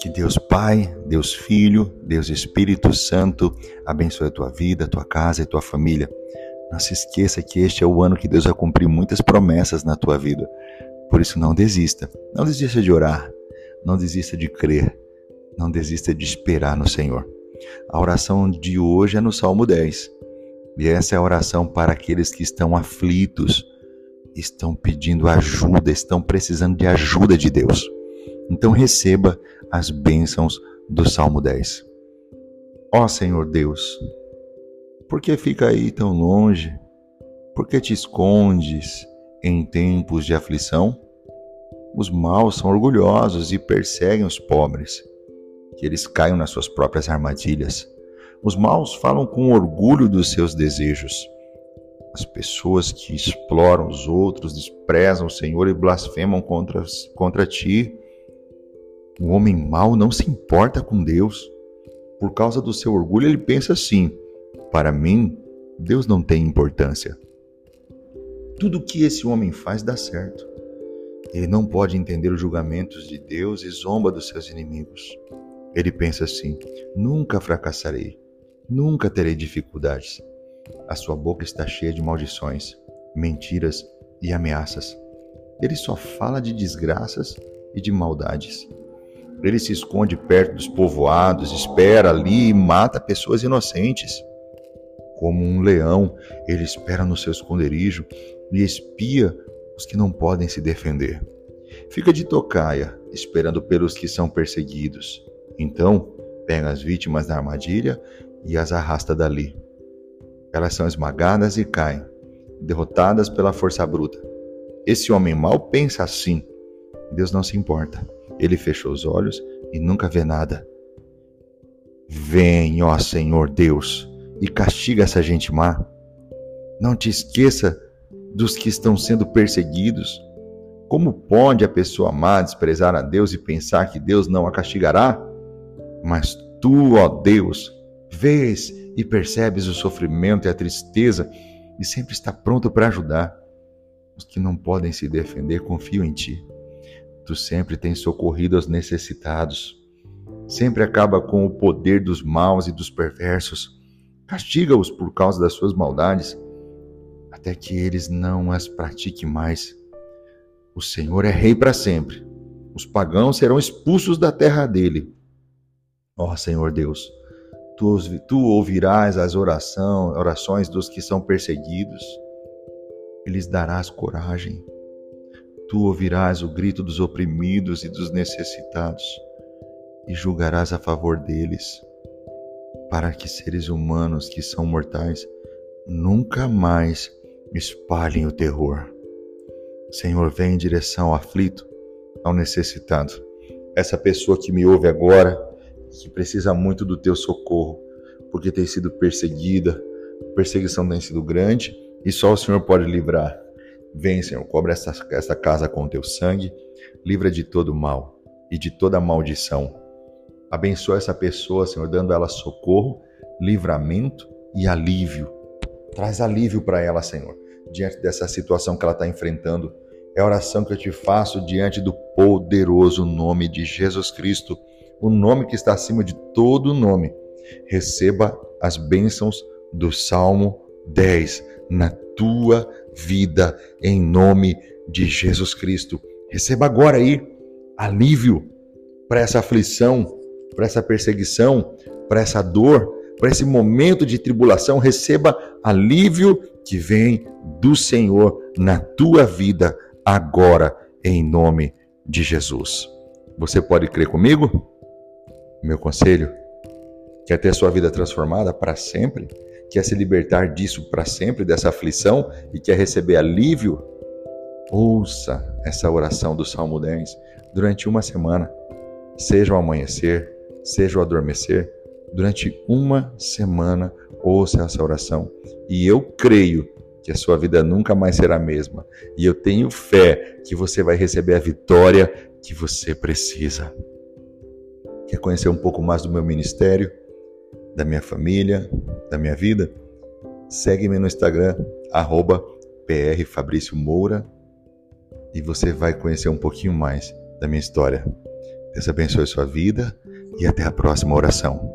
Que Deus Pai, Deus Filho, Deus Espírito Santo abençoe a tua vida, a tua casa e a tua família. Não se esqueça que este é o ano que Deus vai cumprir muitas promessas na tua vida. Por isso, não desista. Não desista de orar. Não desista de crer. Não desista de esperar no Senhor. A oração de hoje é no Salmo 10. E essa é a oração para aqueles que estão aflitos, estão pedindo ajuda, estão precisando de ajuda de Deus. Então receba as bênçãos do Salmo 10. Ó Senhor Deus, por que fica aí tão longe? Por que te escondes em tempos de aflição? Os maus são orgulhosos e perseguem os pobres, que eles caiam nas suas próprias armadilhas. Os maus falam com orgulho dos seus desejos. As pessoas que exploram os outros desprezam o Senhor e blasfemam contra, contra ti. O homem mau não se importa com Deus. Por causa do seu orgulho, ele pensa assim: para mim, Deus não tem importância. Tudo que esse homem faz dá certo. Ele não pode entender os julgamentos de Deus e zomba dos seus inimigos. Ele pensa assim: nunca fracassarei, nunca terei dificuldades. A sua boca está cheia de maldições, mentiras e ameaças. Ele só fala de desgraças e de maldades. Ele se esconde perto dos povoados, espera ali e mata pessoas inocentes. Como um leão, ele espera no seu esconderijo e espia os que não podem se defender. Fica de tocaia, esperando pelos que são perseguidos. Então, pega as vítimas da armadilha e as arrasta dali. Elas são esmagadas e caem, derrotadas pela força bruta. Esse homem mau pensa assim. Deus não se importa. Ele fechou os olhos e nunca vê nada. Vem, ó Senhor Deus, e castiga essa gente má. Não te esqueça dos que estão sendo perseguidos. Como pode a pessoa má desprezar a Deus e pensar que Deus não a castigará? Mas tu, ó Deus, vês e percebes o sofrimento e a tristeza e sempre está pronto para ajudar. Os que não podem se defender confiam em ti. Tu sempre tens socorrido aos necessitados. Sempre acaba com o poder dos maus e dos perversos. Castiga-os por causa das suas maldades, até que eles não as pratiquem mais. O Senhor é rei para sempre. Os pagãos serão expulsos da terra dele. Ó Senhor Deus, tu, tu ouvirás as oração, orações dos que são perseguidos e lhes darás coragem. Tu ouvirás o grito dos oprimidos e dos necessitados e julgarás a favor deles para que seres humanos que são mortais nunca mais espalhem o terror. Senhor, vem em direção ao aflito, ao necessitado. Essa pessoa que me ouve agora, que precisa muito do teu socorro, porque tem sido perseguida, a perseguição tem sido grande e só o Senhor pode livrar. Vem, Senhor, cobre essa, essa casa com o teu sangue, livra de todo mal e de toda maldição Abençoa essa pessoa, Senhor, dando a ela socorro, livramento e alívio. Traz alívio para ela, Senhor, diante dessa situação que ela está enfrentando. É a oração que eu te faço diante do poderoso nome de Jesus Cristo, o nome que está acima de todo nome. Receba as bênçãos do Salmo 10 na tua vida, em nome de Jesus Cristo. Receba agora aí alívio para essa aflição, para essa perseguição, para essa dor, para esse momento de tribulação, receba alívio que vem do Senhor na tua vida agora, em nome de Jesus. Você pode crer comigo? Meu conselho: quer ter sua vida transformada para sempre? Quer se libertar disso para sempre, dessa aflição e quer receber alívio? Ouça essa oração do Salmo 10 durante uma semana, seja o amanhecer, seja o adormecer, durante uma semana ouça essa oração. E eu creio que a sua vida nunca mais será a mesma. E eu tenho fé que você vai receber a vitória que você precisa. Quer conhecer um pouco mais do meu ministério, da minha família, da minha vida? Segue-me no Instagram, arroba e você vai conhecer um pouquinho mais da minha história. Deus abençoe sua vida e até a próxima oração.